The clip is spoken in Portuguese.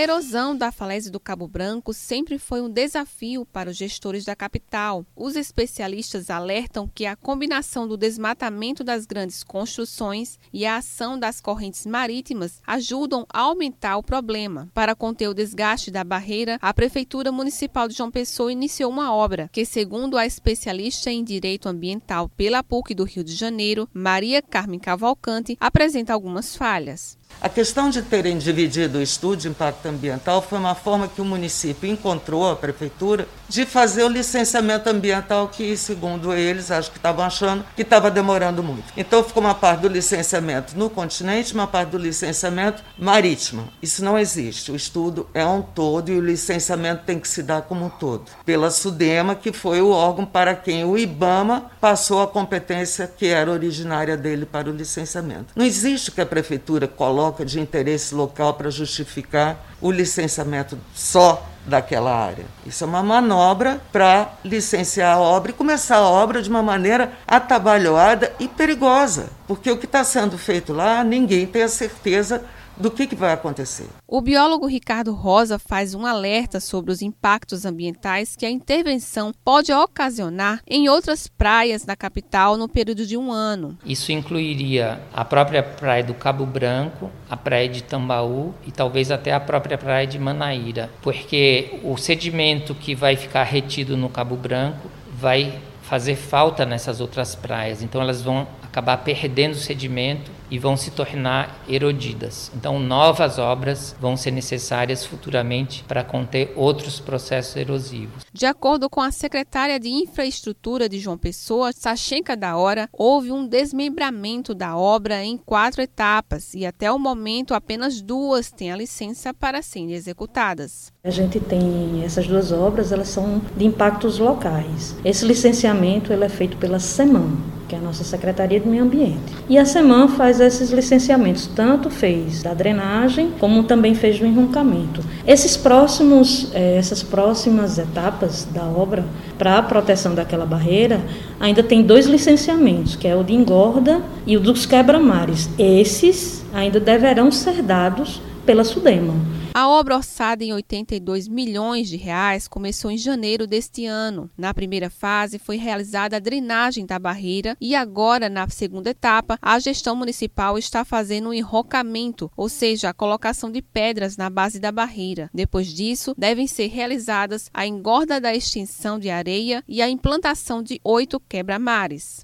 A erosão da falésia do Cabo Branco sempre foi um desafio para os gestores da capital. Os especialistas alertam que a combinação do desmatamento das grandes construções e a ação das correntes marítimas ajudam a aumentar o problema. Para conter o desgaste da barreira, a Prefeitura Municipal de João Pessoa iniciou uma obra que, segundo a especialista em direito ambiental pela PUC do Rio de Janeiro, Maria Carmen Cavalcante, apresenta algumas falhas. A questão de terem dividido o estudo de impacto ambiental foi uma forma que o município encontrou, a prefeitura, de fazer o licenciamento ambiental que, segundo eles, acho que estavam achando que estava demorando muito. Então ficou uma parte do licenciamento no continente, uma parte do licenciamento marítimo. Isso não existe. O estudo é um todo e o licenciamento tem que se dar como um todo. Pela SUDEMA, que foi o órgão para quem o IBAMA passou a competência que era originária dele para o licenciamento. Não existe que a prefeitura coloque coloca de interesse local para justificar o licenciamento só daquela área. Isso é uma manobra para licenciar a obra e começar a obra de uma maneira atabalhoada e perigosa, porque o que está sendo feito lá, ninguém tem a certeza do que, que vai acontecer. O biólogo Ricardo Rosa faz um alerta sobre os impactos ambientais que a intervenção pode ocasionar em outras praias da capital no período de um ano. Isso incluiria a própria praia do Cabo Branco, a praia de Tambaú e talvez até a própria praia de Manaíra, porque o sedimento que vai ficar retido no Cabo Branco vai fazer falta nessas outras praias. Então elas vão acabar perdendo sedimento e vão se tornar erodidas. Então, novas obras vão ser necessárias futuramente para conter outros processos erosivos. De acordo com a secretária de Infraestrutura de João Pessoa, Sachenka da Hora, houve um desmembramento da obra em quatro etapas e até o momento apenas duas têm a licença para serem executadas. A gente tem essas duas obras, elas são de impactos locais. Esse licenciamento ele é feito pela SEMAN, que é a nossa Secretaria de Meio Ambiente. E a SEMAN faz esses licenciamentos, tanto fez da drenagem, como também fez do enroncamento. Esses próximos, eh, essas próximas etapas da obra, para a proteção daquela barreira, ainda tem dois licenciamentos, que é o de engorda e o dos quebra-mares. Esses ainda deverão ser dados pela SUDEMA. A obra orçada em 82 milhões de reais começou em janeiro deste ano. Na primeira fase foi realizada a drenagem da barreira e agora na segunda etapa a gestão municipal está fazendo um enrocamento, ou seja, a colocação de pedras na base da barreira. Depois disso, devem ser realizadas a engorda da extensão de areia e a implantação de oito quebra-mares.